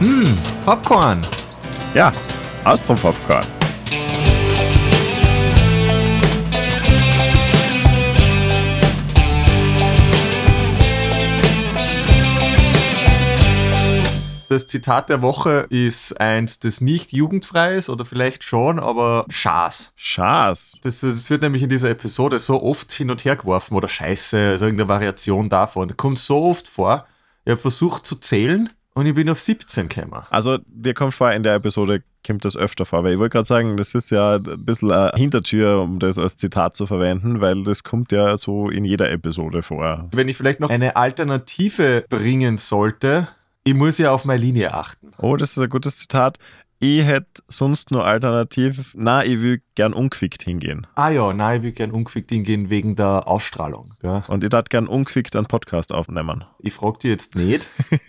Hm, Popcorn. Ja, Austropopcorn. Das Zitat der Woche ist eins, das nicht jugendfrei ist oder vielleicht schon, aber Schaß. Schaß. Das, das wird nämlich in dieser Episode so oft hin und her geworfen oder Scheiße, also irgendeine Variation davon. Kommt so oft vor. Ich habe versucht zu zählen und ich bin auf 17 gekommen. Also, dir kommt vor, in der Episode kommt das öfter vor, weil ich wollte gerade sagen, das ist ja ein bisschen eine Hintertür, um das als Zitat zu verwenden, weil das kommt ja so in jeder Episode vor. Wenn ich vielleicht noch eine Alternative bringen sollte, ich muss ja auf meine Linie achten. Oh, das ist ein gutes Zitat. Ich hätte sonst nur alternativ, na, ich will gern ungefickt hingehen. Ah ja, nein, ich will gern ungefickt hingehen wegen der Ausstrahlung. Gell? Und ich darf gern ungefickt einen Podcast aufnehmen. Ich frag dich jetzt nicht.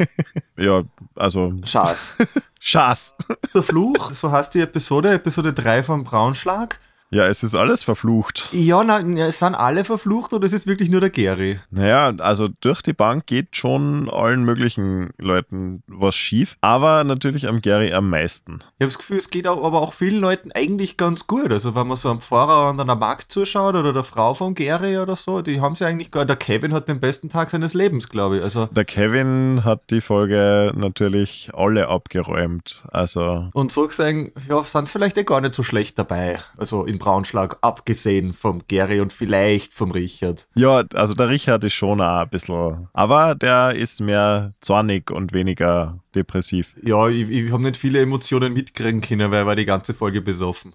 Ja, also, Schaß. Schaß. Der Fluch, so heißt die Episode, Episode 3 vom Braunschlag. Ja, es ist alles verflucht. Ja, na, es sind alle verflucht oder es ist wirklich nur der Gary? Naja, also durch die Bank geht schon allen möglichen Leuten was schief, aber natürlich am Gary am meisten. Ich habe das Gefühl, es geht auch, aber auch vielen Leuten eigentlich ganz gut. Also wenn man so am Pfarrer und an der Magd zuschaut oder der Frau von Gary oder so, die haben sie eigentlich gar. Der Kevin hat den besten Tag seines Lebens, glaube ich. Also Der Kevin hat die Folge natürlich alle abgeräumt. Also, und so gesehen, ja, sind es vielleicht eh gar nicht so schlecht dabei. Also in Braunschlag, abgesehen vom Gary und vielleicht vom Richard. ja, also der Richard ist schon auch ein bisschen, aber der ist mehr zornig und weniger depressiv. Ja, ich, ich habe nicht viele Emotionen mitkriegen können, weil er war die ganze Folge besoffen.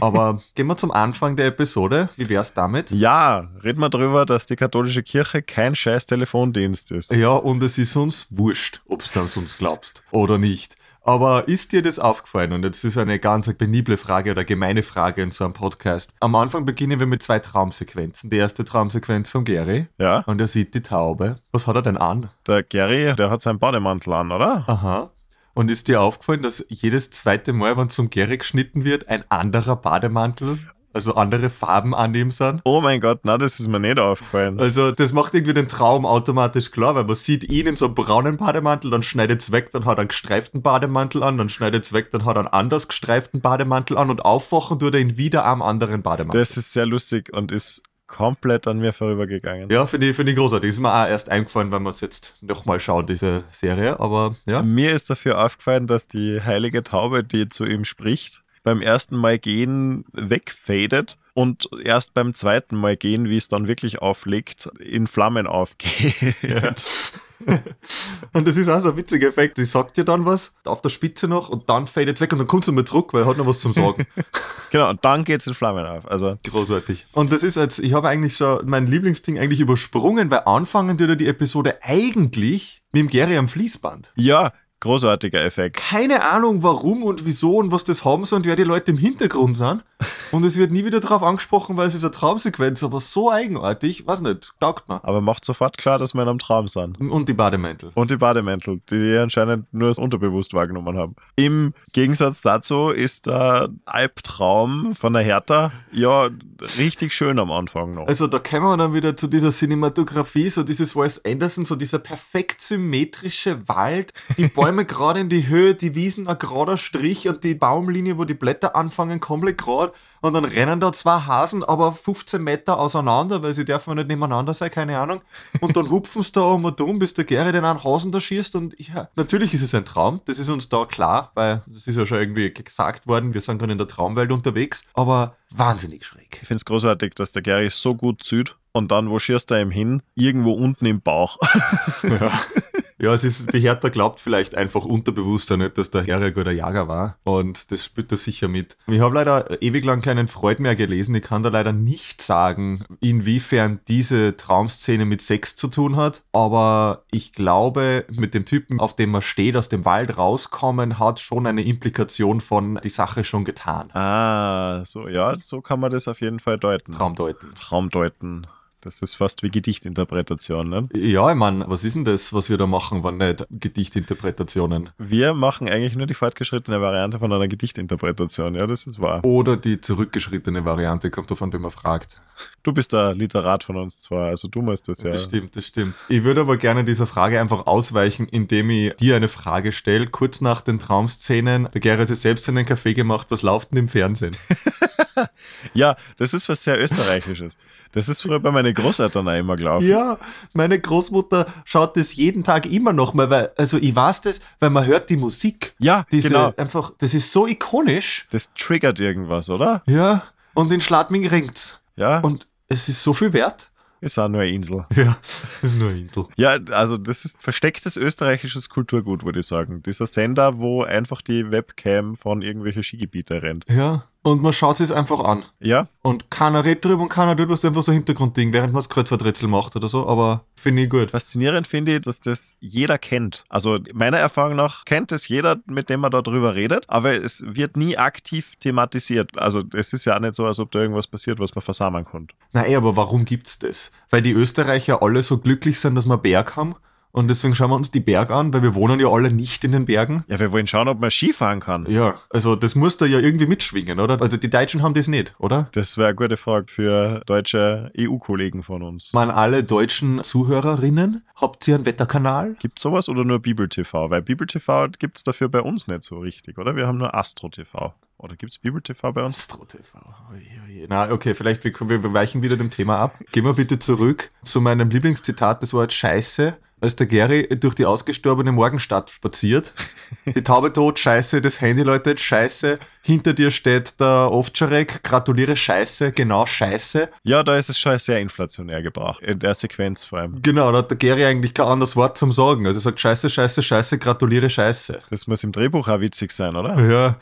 Aber gehen wir zum Anfang der Episode. Wie wär's damit? Ja, reden wir darüber, dass die katholische Kirche kein scheiß Telefondienst ist. Ja, und es ist uns wurscht, ob du an uns glaubst oder nicht. Aber ist dir das aufgefallen? Und jetzt ist eine ganz penible Frage oder gemeine Frage in so einem Podcast. Am Anfang beginnen wir mit zwei Traumsequenzen. Die erste Traumsequenz von Gary. Ja, Und er sieht die Taube. Was hat er denn an? der Gary, der hat seinen Bademantel an, oder? Aha. Und ist dir aufgefallen, dass jedes zweite Mal, wenn zum Gary geschnitten wird, ein anderer Bademantel, also andere Farben an ihm sind? Oh mein Gott, na, das ist mir nicht aufgefallen. Also, das macht irgendwie den Traum automatisch klar, weil man sieht ihn in so einem braunen Bademantel, dann schneidet es weg, dann hat er einen gestreiften Bademantel an, dann schneidet es weg, dann hat er einen anders gestreiften Bademantel an und aufwachen tut er ihn wieder am anderen Bademantel. Das ist sehr lustig und ist komplett an mir vorübergegangen. ja, finde ich, finde ich großartig. Ist mir auch erst eingefallen, wenn wir es jetzt nochmal schauen, diese Serie. Aber ja. Mir ist dafür aufgefallen, dass die heilige Taube, die zu ihm spricht, beim ersten Mal gehen wegfadet und erst beim zweiten Mal gehen, wie es dann wirklich auflegt, in Flammen aufgeht. Und das ist auch so ein witziger Effekt. Sie sagt dir dann was auf der Spitze noch und dann fadet es weg und dann kommt sie mal zurück, weil er hat noch was zum Sagen. genau, und dann geht es in Flammen auf. Also, Großartig. Und das ist jetzt, ich habe eigentlich schon mein Lieblingsding eigentlich übersprungen, weil anfangen würde die Episode eigentlich mit dem Gary am Fließband. ja, großartiger Effekt. Keine Ahnung warum und wieso und was das haben soll und wer die Leute im Hintergrund sind. Und es wird nie wieder darauf angesprochen, weil es ist eine Traumsequenz, aber so eigenartig, weiß nicht, taugt mir. Aber macht sofort klar, dass wir in einem Traum sind. Und die Bademäntel. Und die Bademäntel, die die anscheinend nur als unterbewusst wahrgenommen haben. Im Gegensatz dazu ist der Albtraum von der Hertha ja richtig schön am Anfang noch. Also da kommen wir dann wieder zu dieser Cinematografie, so dieses Wes Anderson, so dieser perfekt symmetrische Wald, die Bäume gerade in die Höhe, die Wiesen ein gerader Strich und die Baumlinie, wo die Blätter anfangen, komplett gerade und dann rennen da zwei Hasen, aber 15 Meter auseinander, weil sie dürfen nicht nebeneinander sein, keine Ahnung. Und dann hupfen sie da um und um, bis der Gary den einen Hasen da schießt und ja, natürlich ist es ein Traum, das ist uns da klar, weil das ist ja schon irgendwie gesagt worden, wir sind gerade in der Traumwelt unterwegs, aber wahnsinnig schräg. Ich finde es großartig, dass der Gary so gut zieht und dann, wo schießt er ihm hin? Irgendwo unten im Bauch. Ja, es ist, die Hertha glaubt vielleicht einfach unterbewusster nicht, dass der Herr ein guter Jager war. Und das spürt er sicher mit. Ich habe leider ewig lang keinen Freud mehr gelesen. Ich kann da leider nicht sagen, inwiefern diese Traumszene mit Sex zu tun hat. Aber ich glaube, mit dem Typen, auf dem man steht, aus dem Wald rauskommen, hat schon eine Implikation von die Sache schon getan. ah, so, ja, so kann man das auf jeden Fall deuten. Traumdeuten. Traumdeuten. Das ist fast wie Gedichtinterpretation, ne? Ja, ich meine, was ist denn das, was wir da machen, wenn nicht Gedichtinterpretationen? Wir machen eigentlich nur die fortgeschrittene Variante von einer Gedichtinterpretation, ja, das ist wahr. Oder die zurückgeschrittene Variante, kommt davon, wie man fragt. Du bist der Literat von uns zwar, also du musst das ja. Das stimmt, das stimmt. Ich würde aber gerne dieser Frage einfach ausweichen, indem ich dir eine Frage stelle. Kurz nach den Traumszenen, der Gerrit hat selbst einen Kaffee gemacht, was läuft denn im Fernsehen? ja, das ist was sehr Österreichisches. Das ist früher bei meinen Großeltern auch immer gelaufen. Ja, meine Großmutter schaut das jeden Tag immer noch mal, weil, also ich weiß das, weil man hört die Musik. Ja, Diese, genau. einfach, das ist so ikonisch. Das triggert irgendwas, oder? Ja, und in Schladming ringt's. Ja, Und es ist so viel wert. ist auch nur eine Insel. Ja, ist nur eine Insel. Ja, also das ist verstecktes österreichisches Kulturgut, würde ich sagen. Dieser Sender, wo einfach die Webcam von irgendwelchen Skigebiete rennt. Ja, und man schaut es einfach an. Ja, Und keiner redet drüber und keiner tut was einfach so Hintergrundding, während man das Kreuzworträtsel macht oder so, aber finde ich gut. faszinierend finde ich, dass das jeder kennt. Also meiner Erfahrung nach kennt es jeder, mit dem man da drüber redet, aber es wird nie aktiv thematisiert. Also es ist ja auch nicht so, als ob da irgendwas passiert, was man versammeln konnte. Na ey, aber warum gibt's das? Weil die Österreicher alle so glücklich sind, dass wir Berg haben und deswegen schauen wir uns die Berge an, weil wir wohnen ja alle nicht in den Bergen. Ja, wir wollen schauen, ob man Skifahren kann. Ja, also das muss da ja irgendwie mitschwingen, oder? Also die Deutschen haben das nicht, oder? Das wäre eine gute Frage für deutsche EU-Kollegen von uns. Man alle deutschen Zuhörerinnen, habt ihr einen Wetterkanal? Gibt sowas oder nur Bibel TV? Weil Bibel TV gibt es dafür bei uns nicht so richtig, oder? Wir haben nur Astro TV. Oder gibt es Bibel TV bei uns? Astro TV. Oje, oje. Na, okay, vielleicht wir, wir weichen wieder dem Thema ab. Gehen wir bitte zurück zu meinem Lieblingszitat, das Wort Scheiße. Als der Gary durch die ausgestorbene Morgenstadt spaziert, die Taube tot, Scheiße, das Handy läutet, Scheiße, hinter dir steht der Ovtcharek, gratuliere Scheiße, genau Scheiße. Ja, da ist es schon sehr inflationär gebraucht. In der Sequenz vor allem. Genau, da hat der Gary eigentlich kein anderes Wort zum Sagen. Also er sagt Scheiße, Scheiße, Scheiße, gratuliere Scheiße. Das muss im Drehbuch auch witzig sein, oder? Ja.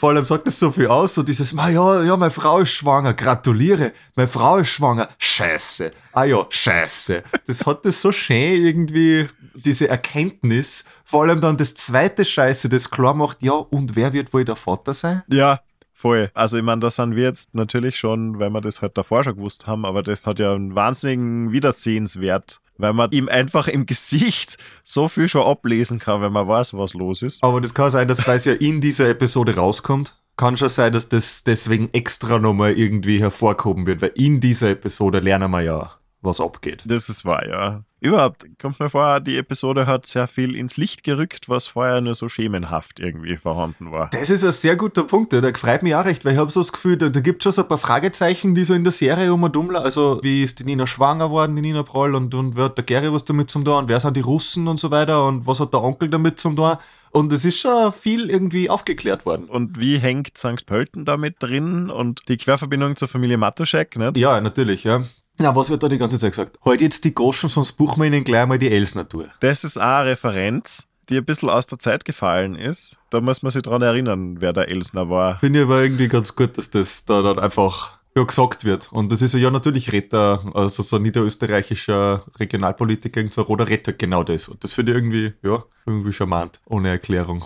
Vor allem sagt das so viel aus, so dieses, ma ja, ja, meine Frau ist schwanger, gratuliere, meine Frau ist schwanger, scheiße, ah ja, scheiße. Das hat das so schön irgendwie, diese Erkenntnis, vor allem dann das zweite Scheiße, das klar macht, ja, und wer wird wohl der Vater sein? Ja, voll. Also ich meine, da sind wir jetzt natürlich schon, weil wir das halt davor schon gewusst haben, aber das hat ja einen wahnsinnigen Wiedersehenswert, weil man ihm einfach im Gesicht so viel schon ablesen kann, wenn man weiß, was los ist. Aber das kann sein, dass, weil es ja in dieser Episode rauskommt, kann schon sein, dass das deswegen extra nochmal irgendwie hervorgehoben wird, weil in dieser Episode lernen wir ja, was abgeht. Das ist wahr, ja. Überhaupt kommt mir vor, die Episode hat sehr viel ins Licht gerückt, was vorher nur so schemenhaft irgendwie vorhanden war. Das ist ein sehr guter Punkt, der freut mich auch recht, weil ich habe so das Gefühl, da, da gibt es schon so ein paar Fragezeichen, die so in der Serie um und um, also wie ist die Nina schwanger geworden, die Nina Proll, und, und wer hat der Gary was damit zum tun, und wer sind die Russen und so weiter, und was hat der Onkel damit zum tun, und es ist schon viel irgendwie aufgeklärt worden. Und wie hängt St. Pölten damit drin und die Querverbindung zur Familie Matuschek, nicht? Ja, natürlich, ja. Ja, was wird da die ganze Zeit gesagt? Halt jetzt die Goschen, sonst buchen wir ihnen gleich mal die Elsnatur. Das ist auch eine Referenz, die ein bisschen aus der Zeit gefallen ist. Da muss man sich dran erinnern, wer der Elsner war. Finde ich aber irgendwie ganz gut, dass das da dann einfach ja, gesagt wird. Und das ist ja natürlich Retter, also so ein niederösterreichischer Regionalpolitiker, so ein Roder rettet genau das. Und das finde ich irgendwie, ja, irgendwie charmant, ohne Erklärung.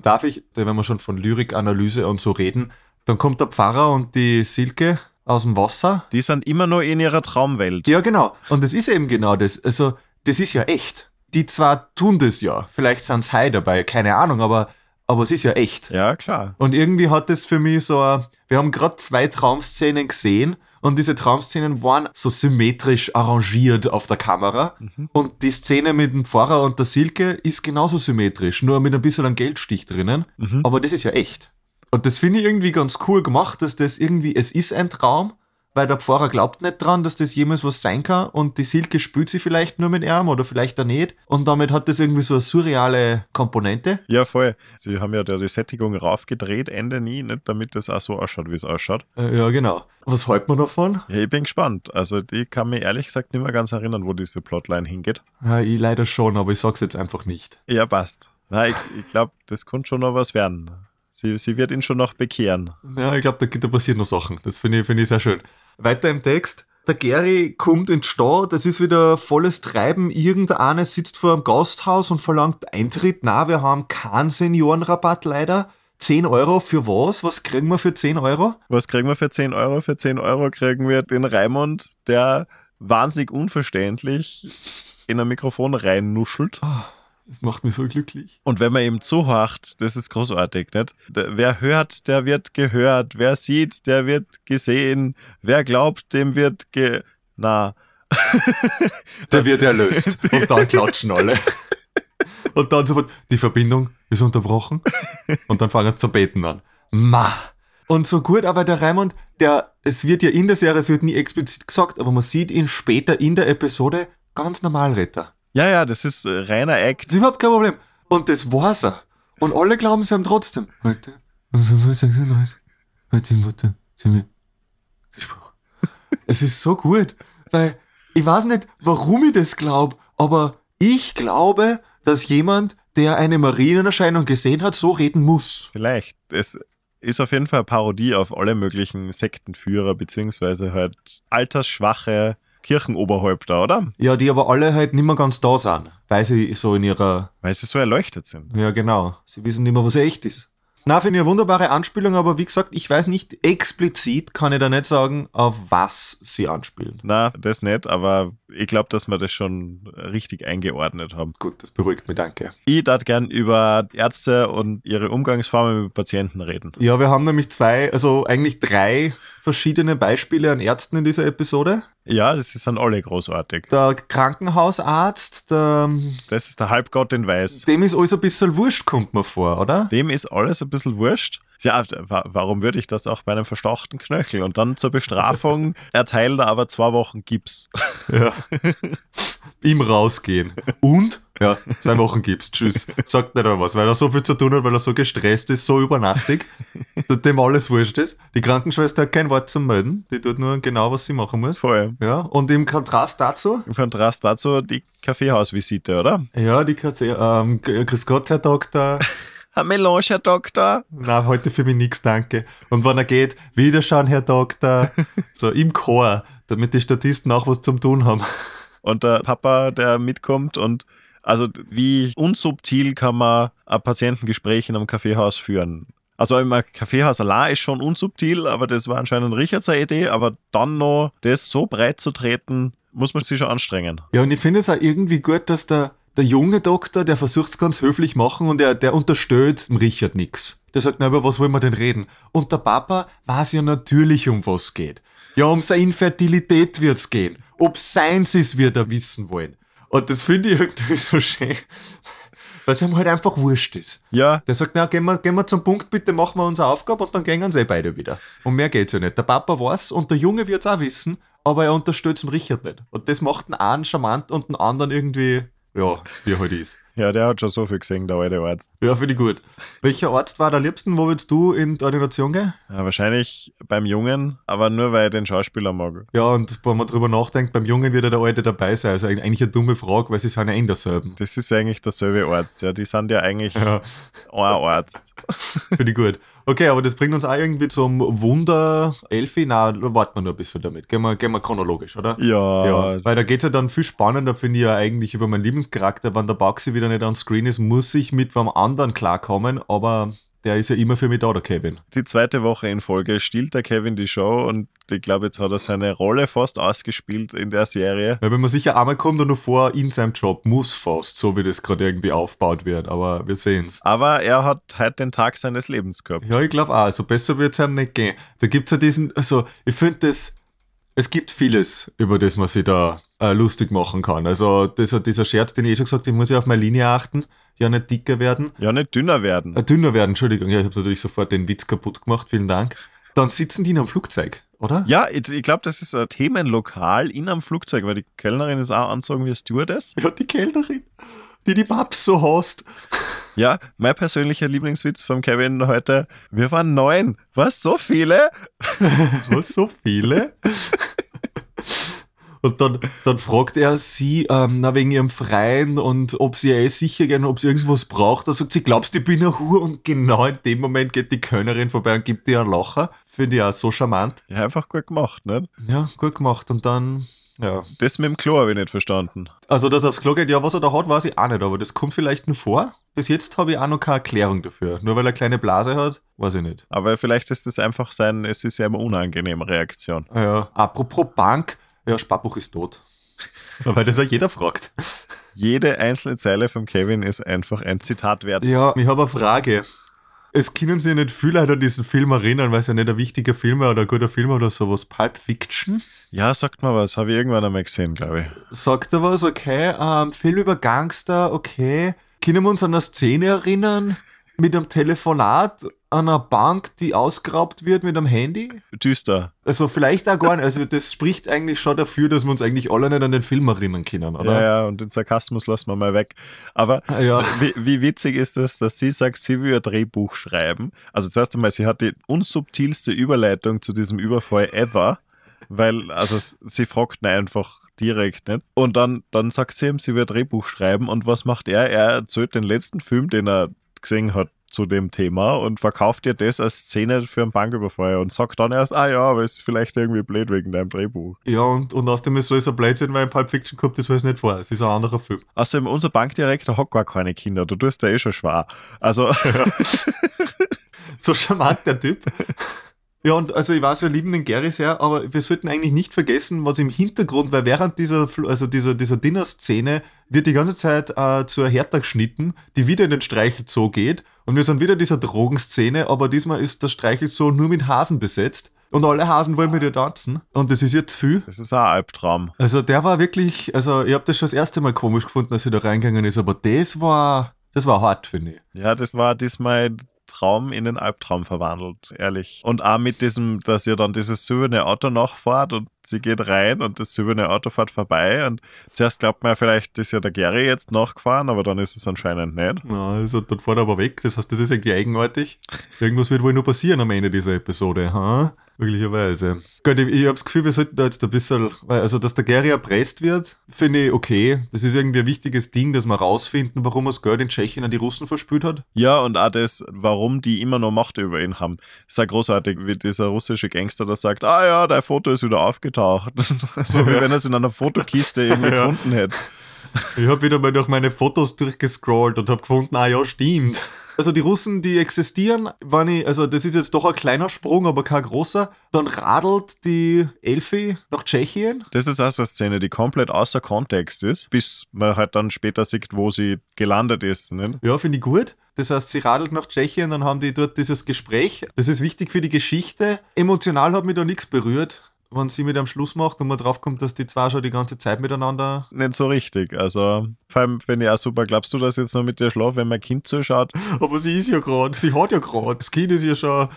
Darf ich, wenn wir schon von Lyrikanalyse und so reden, dann kommt der Pfarrer und die Silke aus dem Wasser. Die sind immer nur in ihrer Traumwelt. Ja, genau. Und das ist eben genau das. Also, das ist ja echt. Die zwar tun das ja, vielleicht sind es Hai dabei, keine Ahnung, aber, aber es ist ja echt. Ja, klar. Und irgendwie hat das für mich so, ein- wir haben gerade zwei Traumszenen gesehen und diese Traumszenen waren so symmetrisch arrangiert auf der Kamera. Und die Szene mit dem Pfarrer und der Silke ist genauso symmetrisch, nur mit ein bisschen einem Geldstich drinnen. Aber das ist ja echt. Und das finde ich irgendwie ganz cool gemacht, dass das irgendwie, es ist ein Traum, weil der Pfarrer glaubt nicht dran, dass das jemals was sein kann und die Silke spült sie vielleicht nur mit ihm oder vielleicht auch nicht. Und damit hat das irgendwie so eine surreale Komponente. Ja, voll. Sie haben ja da die Sättigung raufgedreht, Ende nie, nicht, damit das auch so ausschaut, wie es ausschaut. Äh, Ja, genau. Was hält man davon? Ja, ich bin gespannt. Also, ich kann mir ehrlich gesagt nicht mehr ganz erinnern, wo diese Plotline hingeht. Ja, ich leider schon, aber ich sag's jetzt einfach nicht. Ja, passt. Na, ich, ich glaube, das könnte schon noch was werden. Sie, sie wird ihn schon noch bekehren. Ja, ich glaube, da, da passieren noch Sachen. Das finde ich, finde ich sehr schön. Weiter im Text. Der Gary kommt ins Stau, das ist wieder volles Treiben. Irgendeiner sitzt vor einem Gasthaus und verlangt Eintritt. Na, wir haben keinen Seniorenrabatt leider. 10 Euro für was? Was kriegen wir für 10 Euro? Was kriegen wir für 10 Euro? Für 10 Euro kriegen wir den Raimund, der wahnsinnig unverständlich in ein Mikrofon reinnuschelt. Das macht mich so glücklich. Und wenn man ihm zuhört, das ist großartig, nicht? Wer hört, der wird gehört. Wer sieht, der wird gesehen. Wer glaubt, dem wird ge... Na, Der wird erlöst. Und dann klatschen alle. Und dann sofort, die Verbindung ist unterbrochen. Und dann fangen sie zu beten an. Ma. Und so gut, aber der Raimund, der, es wird ja in der Serie, es wird nie explizit gesagt, aber man sieht ihn später in der Episode ganz normal retter. Ja, ja, das ist äh, reiner Act. Das ist überhaupt kein Problem. Und das war's er. Und alle glauben sie ihm trotzdem. Heute, um 5.36 Uhr, heute in wir gesprochen. Es ist so gut, weil ich weiß nicht, warum ich das glaube, aber ich glaube, dass jemand, der eine Marienerscheinung gesehen hat, so reden muss. Vielleicht. Es ist auf jeden Fall eine Parodie auf alle möglichen Sektenführer, beziehungsweise halt altersschwache Kirchenoberhäupter, oder? Ja, die aber alle halt nicht mehr ganz da sind, weil sie so in ihrer Weil sie so erleuchtet sind. Ja, genau. Sie wissen nicht mehr, was echt ist. Na, finde ich eine wunderbare Anspielung, aber wie gesagt, ich weiß nicht explizit, kann ich da nicht sagen, auf was sie anspielen. Na, das nicht, aber ich glaube, dass wir das schon richtig eingeordnet haben. Gut, das beruhigt mich, danke. Ich darf gern über Ärzte und ihre Umgangsformen mit Patienten reden. Ja, wir haben nämlich zwei, also eigentlich drei verschiedene Beispiele an Ärzten in dieser Episode. Ja, das sind alle großartig. Der Krankenhausarzt, der, Das ist der Halbgott in Weiß. dem ist alles ein bisschen wurscht, kommt mir vor, oder? Dem ist alles ein bisschen wurscht. Ja, wa- warum würde ich das auch bei einem verstauchten Knöchel? Und dann zur Bestrafung erteilt er aber zwei Wochen Gips. Ja. Ihm rausgehen. Und? Ja, zwei Wochen gibt's. Tschüss. Sagt nicht einmal was, weil er so viel zu tun hat, weil er so gestresst ist, so übernachtig, dass dem alles wurscht ist. Die Krankenschwester hat kein Wort zum Melden. Die tut nur genau, was sie machen muss. Voll. Ja, und im Kontrast dazu, Im Kontrast dazu die Kaffeehausvisite, oder? ja, die Katze, ähm, Grüß Gott, Herr Doktor. Ein Melange, Herr Doktor. Na, heute für mich nix, danke. Und wenn er geht, Wiederschauen, Herr Doktor. So im Chor, damit die Statisten auch was zum tun haben. Und der Papa, der mitkommt und also wie unsubtil kann man ein Patientengespräch in einem Kaffeehaus führen. Also im Kaffeehaus allein ist schon unsubtil, aber das war anscheinend Richards Idee, aber dann noch das so breit zu treten, muss man sich schon anstrengen. Ja, und ich finde es auch irgendwie gut, dass der, der junge Doktor, der versucht es ganz höflich machen und der, der unterstellt dem Richard nix. Der sagt, na, über was wollen wir denn reden? Und der Papa weiß ja natürlich, um was geht. Ja, um seine Infertilität wird's gehen. Ob seins ist, wird er wissen wollen. Und das finde ich irgendwie so schön. Weil es ihm halt einfach wurscht ist. Ja, Der sagt, na, gehen wir, gehen wir zum Punkt, bitte machen wir unsere Aufgabe und dann gehen sie eh beide wieder. Und mehr geht's ja nicht. Der Papa weiß und der Junge wird's auch wissen, aber er unterstützt den Richard nicht. Und das macht den einen charmant und den anderen irgendwie, ja, wie er halt ist. Ja, der hat schon so viel gesehen, der alte Arzt. Ja, finde ich gut. Welcher Arzt war der liebsten? Wo willst du in die Ordination gehen? Ja, wahrscheinlich beim Jungen, aber nur weil ich den Schauspieler mag. Ja, und wenn man drüber nachdenkt, beim Jungen wird ja der Alte dabei sein. Also eigentlich eine dumme Frage, weil sie sind ja eh in derselben. Das ist eigentlich derselbe Arzt, ja. Die sind ja eigentlich Ja, ein Arzt. finde ich gut. Okay, aber das bringt uns auch irgendwie zum Wunder Elfi. Na, warten wir nur ein bisschen damit. Gehen wir, gehen wir chronologisch, oder? Ja, Ja, weil da geht's ja dann viel spannender, finde ich ja eigentlich über meinen Lieblingscharakter. Wenn der Baxi wieder nicht on screen ist, muss ich mit wem anderen klarkommen, aber der ist ja immer für mich da, der Kevin. die zweite Woche in Folge stiehlt der Kevin die Show und ich glaube, jetzt hat er seine Rolle fast ausgespielt in der Serie. Weil wenn man sicher einmal kommt und nur vor in seinem Job muss fast, so wie das gerade irgendwie aufgebaut wird, aber wir sehen's. Aber er hat heute den Tag seines Lebens gehabt. Ja, ich glaube auch, also besser wird's einem nicht gehen. Da gibt's ja diesen, also ich finde das, es gibt vieles, über das man sich da äh, lustig machen kann. Also das, dieser Scherz, den ich eh schon gesagt habe, ich muss ja auf meine Linie achten, ja nicht dicker werden. Ja, nicht dünner werden. Äh, dünner werden, Entschuldigung, ja, ich habe natürlich sofort den Witz kaputt gemacht, vielen Dank. Dann sitzen die in einem Flugzeug, oder? Ja, ich, ich glaube, das ist ein Themenlokal in einem Flugzeug, weil die Kellnerin ist auch anzogen wie Stewardess. Ja, die Kellnerin, die die Babs so hasst. Ja, mein persönlicher Lieblingswitz vom Kevin heute. Wir waren neun. Was, so viele? Was, so viele? Und dann, dann fragt er sie, ähm, na, wegen ihrem Freien und ob sie eh sicher gehen, ob sie irgendwas braucht. Da sagt sie, glaubst du, ich bin ein Hure? Und genau in dem Moment geht die Kölnerin vorbei und gibt ihr einen Lacher. Finde ich auch so charmant. Ja, einfach gut gemacht, ne? Ja, gut gemacht. Und dann, ja. Das mit dem Klo habe ich nicht verstanden. Also, dass er aufs Klo geht, ja, was er da hat, weiß ich auch nicht, aber das kommt vielleicht nur vor. Bis jetzt habe ich auch noch keine Erklärung dafür. Nur weil er kleine Blase hat, weiß ich nicht. Aber vielleicht ist das einfach sein, es ist ja immer unangenehme Reaktion. Ja. Apropos Bank, Ja, Sparbuch ist tot. Weil das ja jeder fragt. Jede einzelne Zeile von Kevin ist einfach ein Zitat wert. Ja, ich habe eine Frage. Es können sich nicht viele Leute an diesen Film erinnern, weil es ja nicht ein wichtiger Film oder ein guter Film oder sowas. Pulp Fiction? Ja, sagt mal was. Habe ich irgendwann einmal gesehen, glaube ich. Sagt er was? Okay. Ähm, Film über Gangster, okay. Können wir uns an eine Szene erinnern mit einem Telefonat einer Bank, die ausgeraubt wird mit einem Handy? Düster. Also vielleicht auch gar nicht. Also das spricht eigentlich schon dafür, dass wir uns eigentlich alle nicht an den Film erinnern können, oder? Ja, ja, und den Sarkasmus lassen wir mal weg. Aber Ah, ja. wie, wie witzig ist es, dass sie sagt, sie will ein Drehbuch schreiben. Also zuerst einmal, sie hat die unsubtilste Überleitung zu diesem Überfall ever, weil, also sie fragt einfach direkt nicht. Und dann, dann sagt sie ihm, sie will ein Drehbuch schreiben und was macht er? Er erzählt den letzten Film, den er gesehen hat zu dem Thema und verkauft ihr das als Szene für einen Banküberfall und sagt dann erst, ah ja, aber es ist vielleicht irgendwie blöd wegen deinem Drehbuch. Ja, und, und außerdem ist so ein Blödsinn, weil in Pulp Fiction kommt das alles nicht vor. Es ist ein anderer Film. Außerdem, unser Bankdirektor hat gar keine Kinder, du tust ja eh schon schwer. Also, So charmant, der Typ. Ja, und also ich weiß, wir lieben den Gary sehr, aber wir sollten eigentlich nicht vergessen, was im Hintergrund, weil während dieser, also dieser, dieser Dinner-Szene wird die ganze Zeit äh, zur Hertha geschnitten, die wieder in den Streichelzoo geht. Und wir sind wieder in dieser Drogenszene, aber diesmal ist der Streichelzoo nur mit Hasen besetzt. Und alle Hasen wollen mit ihr tanzen. Und das ist jetzt viel. das ist auch ein Albtraum. Also der war wirklich, also ich habe das schon das erste Mal komisch gefunden, als er da reingegangen ist, aber das war, das war hart, finde ich. Ja, das war diesmal Traum in den Albtraum verwandelt, ehrlich. Und auch mit diesem, dass ihr dann dieses silberne Auto nachfahrt und sie geht rein und das silberne Auto fährt vorbei und zuerst glaubt man vielleicht, ist ja der Gary jetzt nachgefahren, aber dann ist es anscheinend nicht. Ja, also dann fährt er aber weg. Das heißt, das ist irgendwie eigenartig. Irgendwas wird wohl nur passieren am Ende dieser Episode, ha? Möglicherweise. Gut, ich, ich habe das Gefühl, wir sollten da jetzt ein bisschen, also, dass der Gary erpresst wird, finde ich okay. Das ist irgendwie ein wichtiges Ding, dass wir rausfinden, warum er das Geld in Tschechien an die Russen verspült hat. Ja, und auch das, warum die immer noch Macht über ihn haben. ist ja großartig, wie dieser russische Gangster da sagt, ah ja, dein Foto ist wieder aufgetaucht. so wie wenn er es in einer Fotokiste irgendwie Ja. gefunden hätte. Ich habe wieder mal durch meine Fotos durchgescrollt und habe gefunden, ah ja, stimmt. Also die Russen, die existieren, wenn ich, also das ist jetzt doch ein kleiner Sprung, aber kein großer. Dann radelt die Elfi nach Tschechien. Das ist auch so eine Szene, die komplett außer Kontext ist, bis man halt dann später sieht, wo sie gelandet ist. Nicht? Ja, finde ich gut. Das heißt, sie radelt nach Tschechien, dann haben die dort dieses Gespräch. Das ist wichtig für die Geschichte. Emotional hat mich da nichts berührt, wenn sie mit am Schluss macht und man draufkommt, dass die zwei schon die ganze Zeit miteinander. Nicht so richtig. Also, vor allem finde ich auch super. Glaubst du, dass jetzt noch mit dir schlafe, wenn mein Kind zuschaut? Aber sie ist ja gerade, sie hat ja gerade. Das Kind ist ja schon.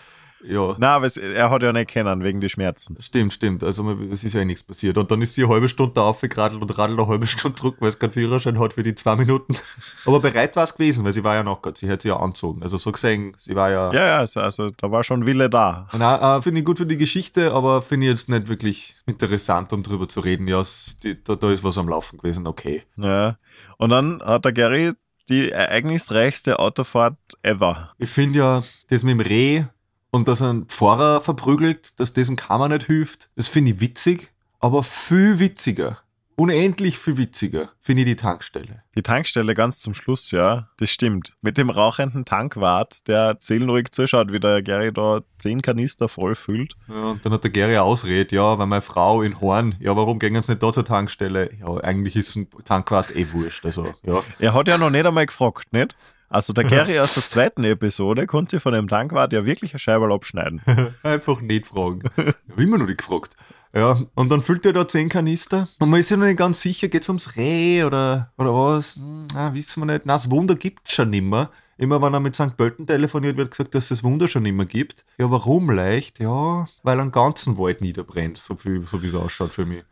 Ja. Na, aber es, er hat ja nicht kennen wegen die Schmerzen. Stimmt, stimmt. Also es ist ja eh nichts passiert. Und dann ist sie eine halbe Stunde aufgeradelt und radelt eine halbe Stunde zurück, weil es keinen Führerschein hat für die zwei Minuten. Aber bereit war es gewesen, weil sie war ja noch sie hätte sie ja anzogen. Also so gesehen, sie war ja. Ja, ja, also, da war schon Wille da. Na, äh, finde ich gut für die Geschichte, aber finde ich jetzt nicht wirklich interessant, um drüber zu reden. Ja, es, die, da, da ist was am Laufen gewesen, okay. Ja. Und dann hat der Gary die ereignisreichste Autofahrt ever. Ich finde ja, das mit dem Reh und dass einen Pfarrer verprügelt, dass das dem Kammer nicht hilft, das finde ich witzig, aber viel witziger. Unendlich viel witziger finde ich die Tankstelle. Die Tankstelle ganz zum Schluss, ja, das stimmt. Mit dem rauchenden Tankwart, der seelenruhig zuschaut, wie der Gary da zehn Kanister voll füllt. Ja, und dann hat der Gary eine Ausrede, ja, weil meine Frau in Horn, ja, warum gehen sie nicht da zur Tankstelle? Ja, eigentlich ist ein Tankwart eh wurscht, also, ja. Er hat ja noch nicht einmal gefragt, nicht? Also der Gary aus der zweiten Episode konnte sich von dem Tankwart ja wirklich ein Scheiberl abschneiden. Einfach nicht fragen. Ich hab immer noch nicht gefragt. Ja, und dann füllt er da zehn Kanister. Und man ist ja noch nicht ganz sicher, geht's ums Reh oder, oder was? Hm, ah, wissen wir nicht. Na, das Wunder gibt's schon nimmer. Immer wenn er mit St. Pölten telefoniert, wird gesagt, dass es das Wunder schon nimmer gibt. Ja, warum leicht? Ja, weil ein ganzen Wald niederbrennt, so, viel, so wie es ausschaut für mich.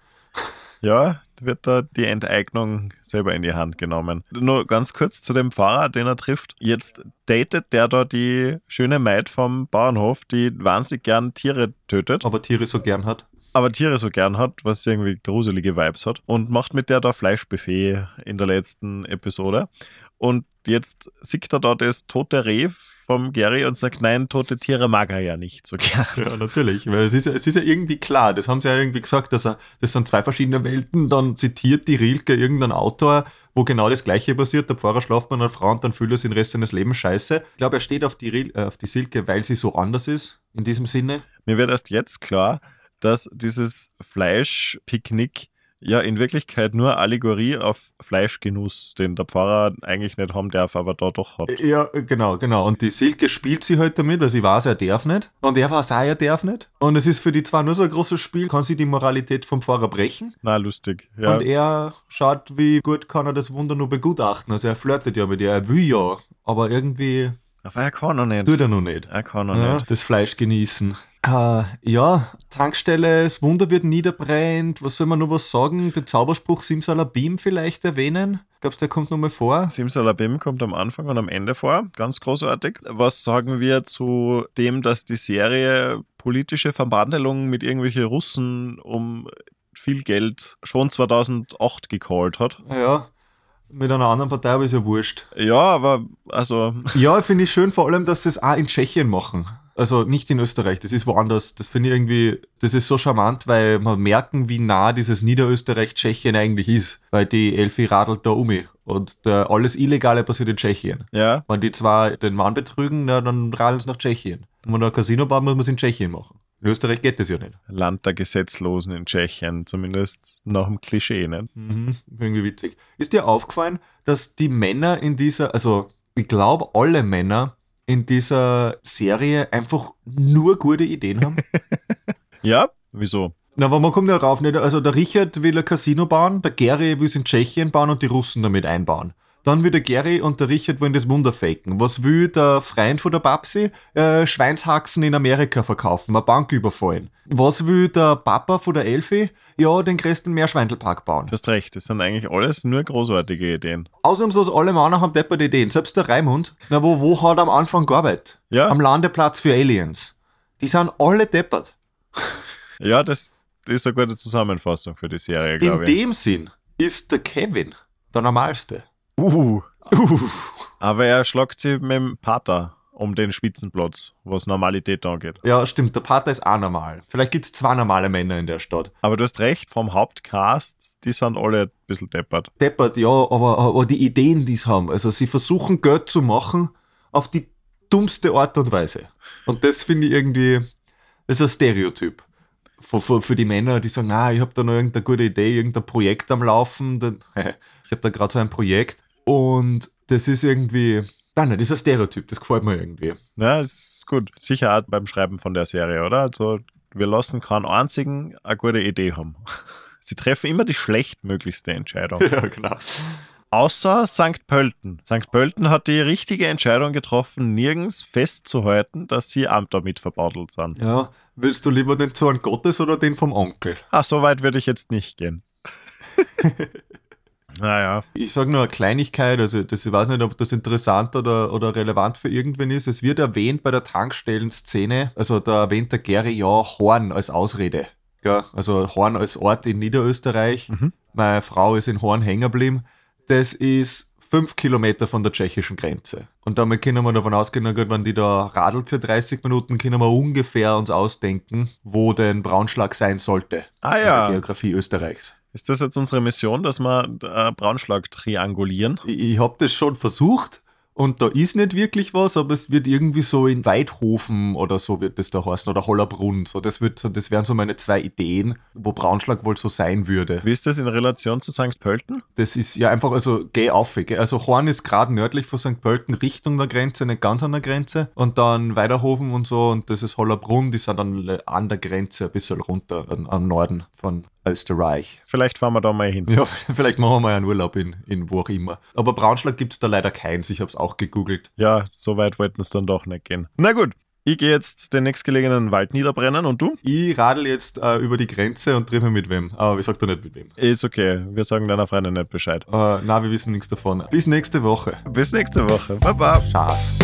Ja, wird da die Enteignung selber in die Hand genommen. Nur ganz kurz zu dem Fahrer, den er trifft. Jetzt datet der da die schöne Maid vom Bauernhof, die wahnsinnig gern Tiere tötet, Aber Tiere so gern hat. aber Tiere so gern hat, was irgendwie gruselige Vibes hat. Und macht mit der da Fleischbuffet in der letzten Episode. Und jetzt sieht er da das tote Reh vom Gary und sagt, nein, tote Tiere mag er ja nicht so gern. Ja, natürlich, weil es ist, ja- es ist ja irgendwie klar, das haben sie ja irgendwie gesagt, dass er, das sind zwei verschiedene Welten, dann zitiert die Rilke irgendeinen Autor, wo genau das gleiche passiert, der Pfarrer schlaft mit einer Frau und dann fühlt er sich den Rest seines Lebens scheiße. Ich glaube, er steht auf die, Ril, äh, auf die Silke, weil sie so anders ist, in diesem Sinne. Mir wird erst jetzt klar, dass dieses Fleischpicknick ja in Wirklichkeit nur Allegorie auf Fleischgenuss, den der Pfarrer eigentlich nicht haben darf, aber da doch hat. Ja, genau, genau. Und die Silke spielt sie halt damit, weil sie weiß, er darf nicht. Und er weiß auch, er darf nicht. Und es ist für die zwei nur so ein großes Spiel, kann sie die Moralität vom Pfarrer brechen. Na, lustig. Ja. Und er schaut, wie gut kann er das Wunder nur begutachten. Also er flirtet ja mit ihr, er will ja, aber irgendwie aber er kann noch nicht. tut er noch nicht. Er kann noch Ja, nicht. das Fleisch genießen. Äh, ja, Tankstelle, das Wunder wird niederbrennt. Was soll man noch was sagen? Den Zauberspruch Simsalabim vielleicht erwähnen? Glaubst du, der kommt nochmal vor? Simsalabim kommt am Anfang und am Ende vor. Ganz großartig. Was sagen wir zu dem, dass die Serie politische Verbandelungen mit irgendwelchen Russen um viel Geld schon 2008 gecallt hat? Ja, mit einer anderen Partei, aber ist ja wurscht. Ja, aber also Ja, finde ich schön, vor allem, dass sie es auch in Tschechien machen. Also nicht in Österreich, das ist woanders. Das finde ich irgendwie, das ist so charmant, weil man merken, wie nah dieses Niederösterreich Tschechien eigentlich ist. Weil die Elfi radelt da um und der, alles Illegale passiert in Tschechien. ja, Wenn die zwar den Mann betrügen, na, dann radeln sie nach Tschechien. Und wenn da ein Casino bauen, muss man es in Tschechien machen. In Österreich geht das ja nicht. Land der Gesetzlosen in Tschechien, zumindest nach dem Klischee, ne? Mhm, irgendwie witzig. Ist dir aufgefallen, dass die Männer in dieser, also ich glaube, alle Männer in dieser Serie einfach nur gute Ideen haben? Ja, wieso? Na, aber man kommt ja rauf, nicht? Also der Richard will ein Casino bauen, der Gary will es in Tschechien bauen und die Russen damit einbauen. Dann will der Gary und der Richard wollen das Wunder faken. Was will der Freund von der Babsi? Äh, Schweinshaxen in Amerika verkaufen, eine Bank überfallen. Was will der Papa von der Elfi? Ja, den größten Meerschweindelpark bauen. Du hast recht, das sind eigentlich alles nur großartige Ideen. Ausnahmslos alle Männer haben depperte Ideen. Selbst der Raimund. Na, wo, wo hat er am Anfang gearbeitet? Ja, Am Landeplatz für Aliens. Die sind alle deppert. ja, das ist eine gute Zusammenfassung für die Serie, In glaube ich. dem Sinn ist der Kevin der normalste. Uh, Uh. aber er schlagt sie mit dem Pater um den Spitzenplatz, was Normalität angeht. Ja, stimmt, der Pater ist auch normal. Vielleicht gibt es zwei normale Männer in der Stadt. Aber du hast recht, vom Hauptcast, die sind alle ein bisschen deppert. Deppert, ja, aber, aber die Ideen, die sie haben, also sie versuchen Geld zu machen auf die dummste Art und Weise. Und das finde ich irgendwie, das ist ein Stereotyp. Für, für, für die Männer, die sagen, ah, ich habe da noch irgendeine gute Idee, irgendein Projekt am Laufen. Ich habe da gerade so ein Projekt. Und das ist irgendwie, nein, nein, das ist ein Stereotyp, das gefällt mir irgendwie. Ja, ist gut. Sicher auch beim Schreiben von der Serie, oder? Also, wir lassen keinen einzigen eine gute Idee haben. Sie treffen immer die schlechtmöglichste Entscheidung. Ja, genau. Außer St. Pölten. St. Pölten hat die richtige Entscheidung getroffen, nirgends festzuhalten, dass sie am damit verbandelt sind. Ja, willst du lieber den Zorn Gottes oder den vom Onkel? Ach, so weit würde ich jetzt nicht gehen. naja, Ich sage nur eine Kleinigkeit, also das, ich weiß nicht, ob das interessant oder, oder relevant für irgendwen ist. Es wird erwähnt bei der Tankstellenszene, also da erwähnt der Gary ja Horn als Ausrede. Ja, also Horn als Ort in Niederösterreich. Mhm. Meine Frau ist in Horn hängen geblieben. Das ist fünf Kilometer von der tschechischen Grenze. Und damit können wir davon ausgehen, na gut, wenn die da radelt für 30 Minuten, können wir ungefähr uns ausdenken, wo denn Braunschlag sein sollte. Ah in ja. der Geografie Österreichs. Ist das jetzt unsere Mission, dass wir äh, Braunschlag triangulieren? Ich, ich habe das schon versucht und da ist nicht wirklich was, aber es wird irgendwie so in Weidhofen oder so wird das da heißen oder Hollerbrunn. So, das, wird, das wären so meine zwei Ideen, wo Braunschlag wohl so sein würde. Wie ist das in Relation zu St. Pölten? Das ist ja einfach, also geh auf. Also Horn ist gerade nördlich von St. Pölten Richtung der Grenze, nicht ganz an der Grenze. Und dann Weiderhofen und so und das ist Hollerbrunn, die sind dann an der Grenze ein bisschen runter, an, am Norden von Österreich. Vielleicht fahren wir da mal hin. Ja, vielleicht machen wir mal einen Urlaub in, in wo auch immer. Aber Braunschlag gibt es da leider keins. Ich habe es auch gegoogelt. Ja, so weit wollten es dann doch nicht gehen. Na gut, ich gehe jetzt den nächstgelegenen Wald niederbrennen und du? Ich radel jetzt äh, über die Grenze und treffe mit wem. Aber ich sag dir nicht mit wem. Ist okay, wir sagen deiner Freundin nicht Bescheid. Äh, na, wir wissen nichts davon. Bis nächste Woche. Bis nächste Woche. Baba. Schaß.